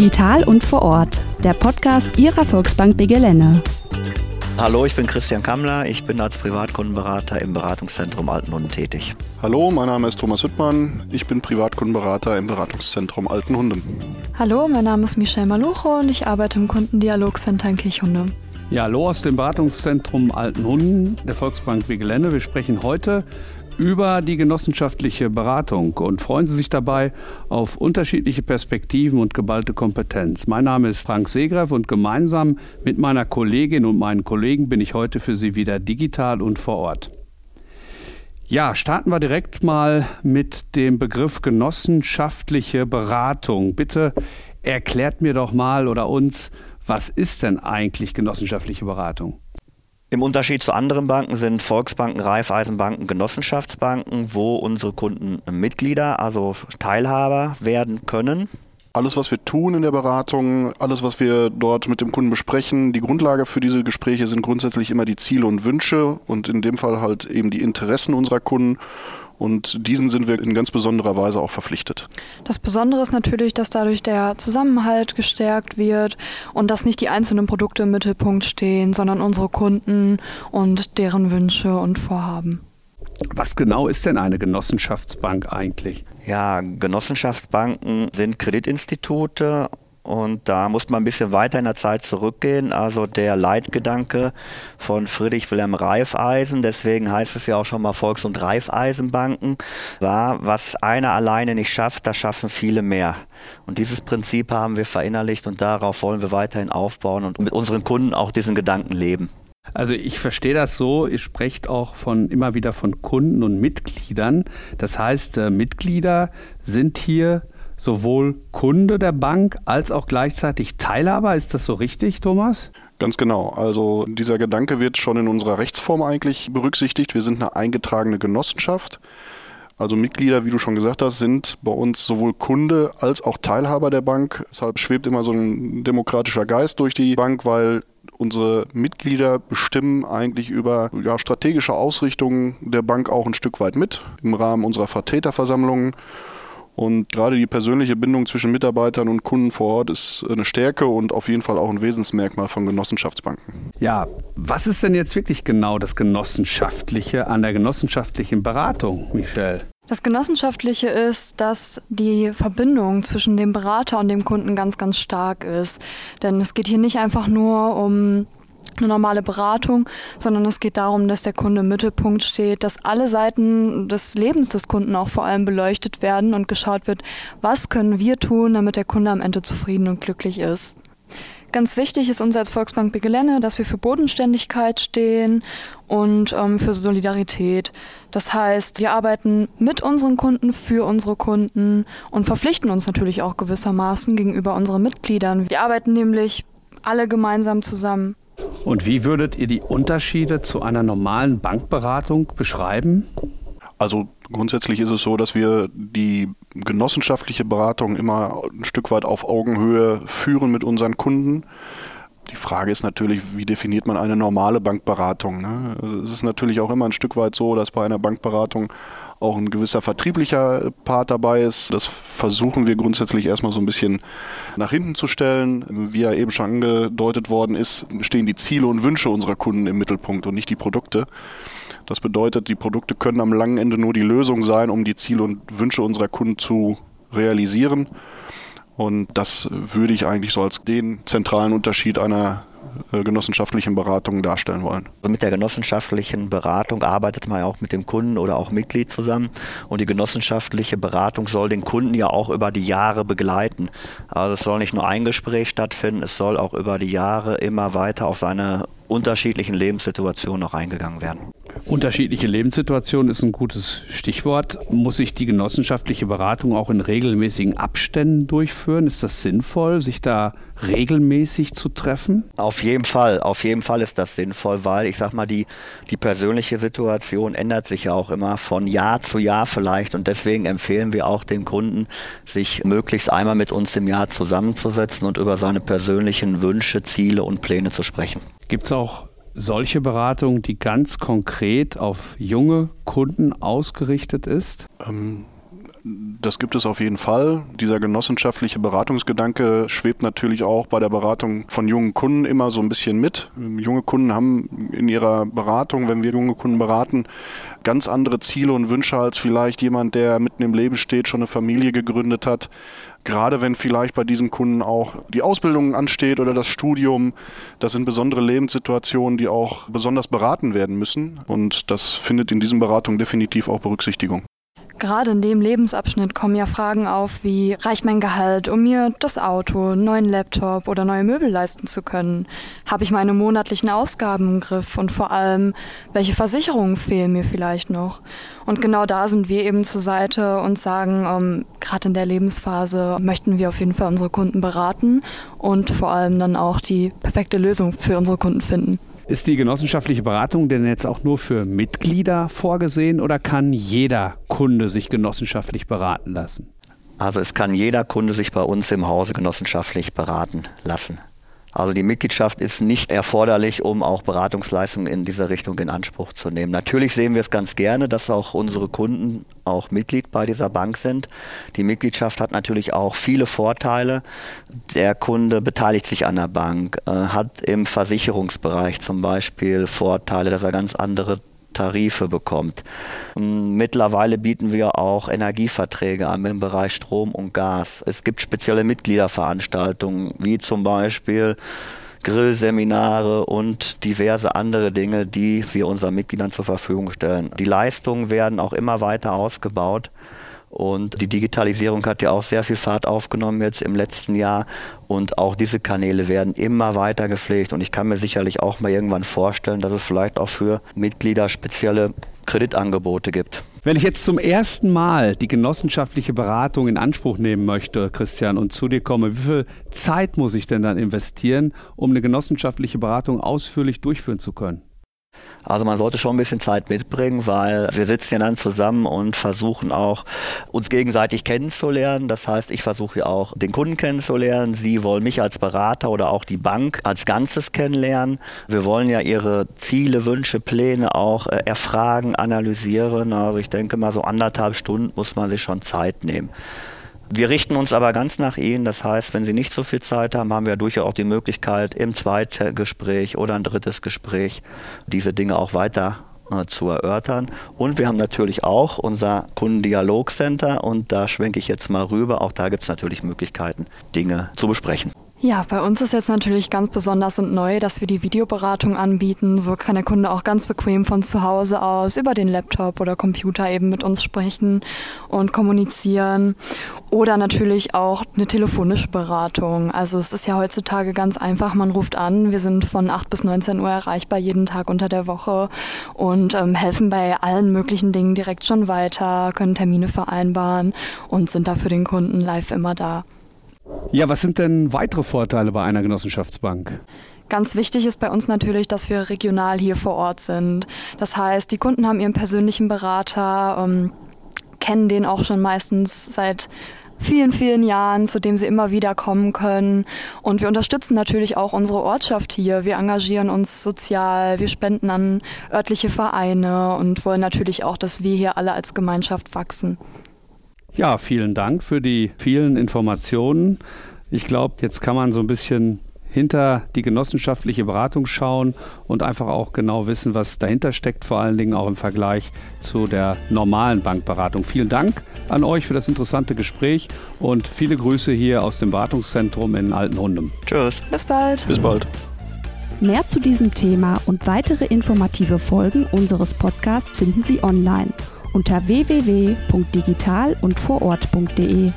Digital und vor Ort, der Podcast Ihrer Volksbank Begelene. Hallo, ich bin Christian Kammler. Ich bin als Privatkundenberater im Beratungszentrum Altenhunden tätig. Hallo, mein Name ist Thomas Hüttmann. Ich bin Privatkundenberater im Beratungszentrum Altenhunden. Hallo, mein Name ist Michelle Malucho und ich arbeite im Kundendialogcenter in Kirchhunde. Ja, hallo aus dem Beratungszentrum Altenhunden der Volksbank Begelene. Wir sprechen heute über die genossenschaftliche Beratung und freuen Sie sich dabei auf unterschiedliche Perspektiven und geballte Kompetenz. Mein Name ist Frank Segreff und gemeinsam mit meiner Kollegin und meinen Kollegen bin ich heute für Sie wieder digital und vor Ort. Ja, starten wir direkt mal mit dem Begriff genossenschaftliche Beratung. Bitte erklärt mir doch mal oder uns, was ist denn eigentlich genossenschaftliche Beratung? Im Unterschied zu anderen Banken sind Volksbanken, Raiffeisenbanken Genossenschaftsbanken, wo unsere Kunden Mitglieder, also Teilhaber werden können. Alles, was wir tun in der Beratung, alles, was wir dort mit dem Kunden besprechen, die Grundlage für diese Gespräche sind grundsätzlich immer die Ziele und Wünsche und in dem Fall halt eben die Interessen unserer Kunden. Und diesen sind wir in ganz besonderer Weise auch verpflichtet. Das Besondere ist natürlich, dass dadurch der Zusammenhalt gestärkt wird und dass nicht die einzelnen Produkte im Mittelpunkt stehen, sondern unsere Kunden und deren Wünsche und Vorhaben. Was genau ist denn eine Genossenschaftsbank eigentlich? Ja, Genossenschaftsbanken sind Kreditinstitute und da muss man ein bisschen weiter in der Zeit zurückgehen. Also der Leitgedanke von Friedrich Wilhelm Reifeisen, deswegen heißt es ja auch schon mal Volks- und Reifeisenbanken, war, was einer alleine nicht schafft, das schaffen viele mehr. Und dieses Prinzip haben wir verinnerlicht und darauf wollen wir weiterhin aufbauen und mit unseren Kunden auch diesen Gedanken leben. Also ich verstehe das so, ihr sprecht auch von immer wieder von Kunden und Mitgliedern. Das heißt, äh, Mitglieder sind hier sowohl Kunde der Bank als auch gleichzeitig Teilhaber. Ist das so richtig, Thomas? Ganz genau. Also dieser Gedanke wird schon in unserer Rechtsform eigentlich berücksichtigt. Wir sind eine eingetragene Genossenschaft. Also Mitglieder, wie du schon gesagt hast, sind bei uns sowohl Kunde als auch Teilhaber der Bank. Deshalb schwebt immer so ein demokratischer Geist durch die Bank, weil unsere Mitglieder bestimmen eigentlich über ja, strategische Ausrichtungen der Bank auch ein Stück weit mit im Rahmen unserer Vertreterversammlungen. Und gerade die persönliche Bindung zwischen Mitarbeitern und Kunden vor Ort ist eine Stärke und auf jeden Fall auch ein Wesensmerkmal von Genossenschaftsbanken. Ja, was ist denn jetzt wirklich genau das Genossenschaftliche an der genossenschaftlichen Beratung, Michelle? Das Genossenschaftliche ist, dass die Verbindung zwischen dem Berater und dem Kunden ganz, ganz stark ist. Denn es geht hier nicht einfach nur um eine normale Beratung, sondern es geht darum, dass der Kunde im Mittelpunkt steht, dass alle Seiten des Lebens des Kunden auch vor allem beleuchtet werden und geschaut wird, was können wir tun, damit der Kunde am Ende zufrieden und glücklich ist. Ganz wichtig ist uns als Volksbank Begelene, dass wir für Bodenständigkeit stehen und ähm, für Solidarität. Das heißt, wir arbeiten mit unseren Kunden, für unsere Kunden und verpflichten uns natürlich auch gewissermaßen gegenüber unseren Mitgliedern. Wir arbeiten nämlich alle gemeinsam zusammen. Und wie würdet ihr die Unterschiede zu einer normalen Bankberatung beschreiben? Also grundsätzlich ist es so, dass wir die genossenschaftliche Beratung immer ein Stück weit auf Augenhöhe führen mit unseren Kunden. Die Frage ist natürlich, wie definiert man eine normale Bankberatung? Ne? Es ist natürlich auch immer ein Stück weit so, dass bei einer Bankberatung auch ein gewisser vertrieblicher Part dabei ist. Das versuchen wir grundsätzlich erstmal so ein bisschen nach hinten zu stellen. Wie ja eben schon angedeutet worden ist, stehen die Ziele und Wünsche unserer Kunden im Mittelpunkt und nicht die Produkte. Das bedeutet, die Produkte können am langen Ende nur die Lösung sein, um die Ziele und Wünsche unserer Kunden zu realisieren. Und das würde ich eigentlich so als den zentralen Unterschied einer genossenschaftlichen Beratungen darstellen wollen. Also mit der genossenschaftlichen Beratung arbeitet man ja auch mit dem Kunden oder auch Mitglied zusammen und die genossenschaftliche Beratung soll den Kunden ja auch über die Jahre begleiten. Also es soll nicht nur ein Gespräch stattfinden, es soll auch über die Jahre immer weiter auf seine unterschiedlichen Lebenssituationen auch eingegangen werden. Unterschiedliche Lebenssituationen ist ein gutes Stichwort. Muss sich die genossenschaftliche Beratung auch in regelmäßigen Abständen durchführen? Ist das sinnvoll, sich da regelmäßig zu treffen? Auf jeden Fall, auf jeden Fall ist das sinnvoll, weil ich sag mal, die, die persönliche Situation ändert sich ja auch immer von Jahr zu Jahr vielleicht und deswegen empfehlen wir auch den Kunden, sich möglichst einmal mit uns im Jahr zusammenzusetzen und über seine persönlichen Wünsche, Ziele und Pläne zu sprechen. Gibt es auch solche Beratung, die ganz konkret auf junge Kunden ausgerichtet ist? Ähm, Das gibt es auf jeden Fall. Dieser genossenschaftliche Beratungsgedanke schwebt natürlich auch bei der Beratung von jungen Kunden immer so ein bisschen mit. Junge Kunden haben in ihrer Beratung, wenn wir junge Kunden beraten, ganz andere Ziele und Wünsche als vielleicht jemand, der mitten im Leben steht, schon eine Familie gegründet hat. Gerade wenn vielleicht bei diesen Kunden auch die Ausbildung ansteht oder das Studium, das sind besondere Lebenssituationen, die auch besonders beraten werden müssen. Und das findet in diesen Beratungen definitiv auch Berücksichtigung. Gerade in dem Lebensabschnitt kommen ja Fragen auf, wie reicht mein Gehalt, um mir das Auto, einen neuen Laptop oder neue Möbel leisten zu können? Habe ich meine monatlichen Ausgaben im Griff und vor allem, welche Versicherungen fehlen mir vielleicht noch? Und genau da sind wir eben zur Seite und sagen, ähm, gerade in der Lebensphase möchten wir auf jeden Fall unsere Kunden beraten und vor allem dann auch die perfekte Lösung für unsere Kunden finden. Ist die genossenschaftliche Beratung denn jetzt auch nur für Mitglieder vorgesehen oder kann jeder Kunde sich genossenschaftlich beraten lassen? Also es kann jeder Kunde sich bei uns im Hause genossenschaftlich beraten lassen. Also die Mitgliedschaft ist nicht erforderlich, um auch Beratungsleistungen in dieser Richtung in Anspruch zu nehmen. Natürlich sehen wir es ganz gerne, dass auch unsere Kunden auch Mitglied bei dieser Bank sind. Die Mitgliedschaft hat natürlich auch viele Vorteile. Der Kunde beteiligt sich an der Bank, äh, hat im Versicherungsbereich zum Beispiel Vorteile, dass er ganz andere Tarife bekommt. Mittlerweile bieten wir auch Energieverträge an im Bereich Strom und Gas. Es gibt spezielle Mitgliederveranstaltungen, wie zum Beispiel Grillseminare und diverse andere Dinge, die wir unseren Mitgliedern zur Verfügung stellen. Die Leistungen werden auch immer weiter ausgebaut. Und die Digitalisierung hat ja auch sehr viel Fahrt aufgenommen jetzt im letzten Jahr. Und auch diese Kanäle werden immer weiter gepflegt. Und ich kann mir sicherlich auch mal irgendwann vorstellen, dass es vielleicht auch für Mitglieder spezielle Kreditangebote gibt. Wenn ich jetzt zum ersten Mal die genossenschaftliche Beratung in Anspruch nehmen möchte, Christian, und zu dir komme, wie viel Zeit muss ich denn dann investieren, um eine genossenschaftliche Beratung ausführlich durchführen zu können? Also man sollte schon ein bisschen Zeit mitbringen, weil wir sitzen ja dann zusammen und versuchen auch uns gegenseitig kennenzulernen. Das heißt, ich versuche ja auch den Kunden kennenzulernen. Sie wollen mich als Berater oder auch die Bank als Ganzes kennenlernen. Wir wollen ja ihre Ziele, Wünsche, Pläne auch äh, erfragen, analysieren. Also ich denke mal so anderthalb Stunden muss man sich schon Zeit nehmen. Wir richten uns aber ganz nach Ihnen. Das heißt, wenn Sie nicht so viel Zeit haben, haben wir durchaus auch die Möglichkeit, im zweiten Gespräch oder ein drittes Gespräch diese Dinge auch weiter äh, zu erörtern. Und wir haben natürlich auch unser Kundendialogcenter und da schwenke ich jetzt mal rüber. Auch da gibt es natürlich Möglichkeiten, Dinge zu besprechen. Ja, bei uns ist jetzt natürlich ganz besonders und neu, dass wir die Videoberatung anbieten. So kann der Kunde auch ganz bequem von zu Hause aus über den Laptop oder Computer eben mit uns sprechen und kommunizieren. Oder natürlich auch eine telefonische Beratung. Also es ist ja heutzutage ganz einfach. Man ruft an. Wir sind von 8 bis 19 Uhr erreichbar jeden Tag unter der Woche und ähm, helfen bei allen möglichen Dingen direkt schon weiter, können Termine vereinbaren und sind da für den Kunden live immer da. Ja, was sind denn weitere Vorteile bei einer Genossenschaftsbank? Ganz wichtig ist bei uns natürlich, dass wir regional hier vor Ort sind. Das heißt, die Kunden haben ihren persönlichen Berater, ähm, kennen den auch schon meistens seit vielen, vielen Jahren, zu dem sie immer wieder kommen können. Und wir unterstützen natürlich auch unsere Ortschaft hier. Wir engagieren uns sozial, wir spenden an örtliche Vereine und wollen natürlich auch, dass wir hier alle als Gemeinschaft wachsen. Ja, vielen Dank für die vielen Informationen. Ich glaube, jetzt kann man so ein bisschen hinter die genossenschaftliche Beratung schauen und einfach auch genau wissen, was dahinter steckt, vor allen Dingen auch im Vergleich zu der normalen Bankberatung. Vielen Dank an euch für das interessante Gespräch und viele Grüße hier aus dem Beratungszentrum in Altenhundem. Tschüss. Bis bald. Bis bald. Mehr zu diesem Thema und weitere informative Folgen unseres Podcasts finden Sie online unter www.digital und vorort.de.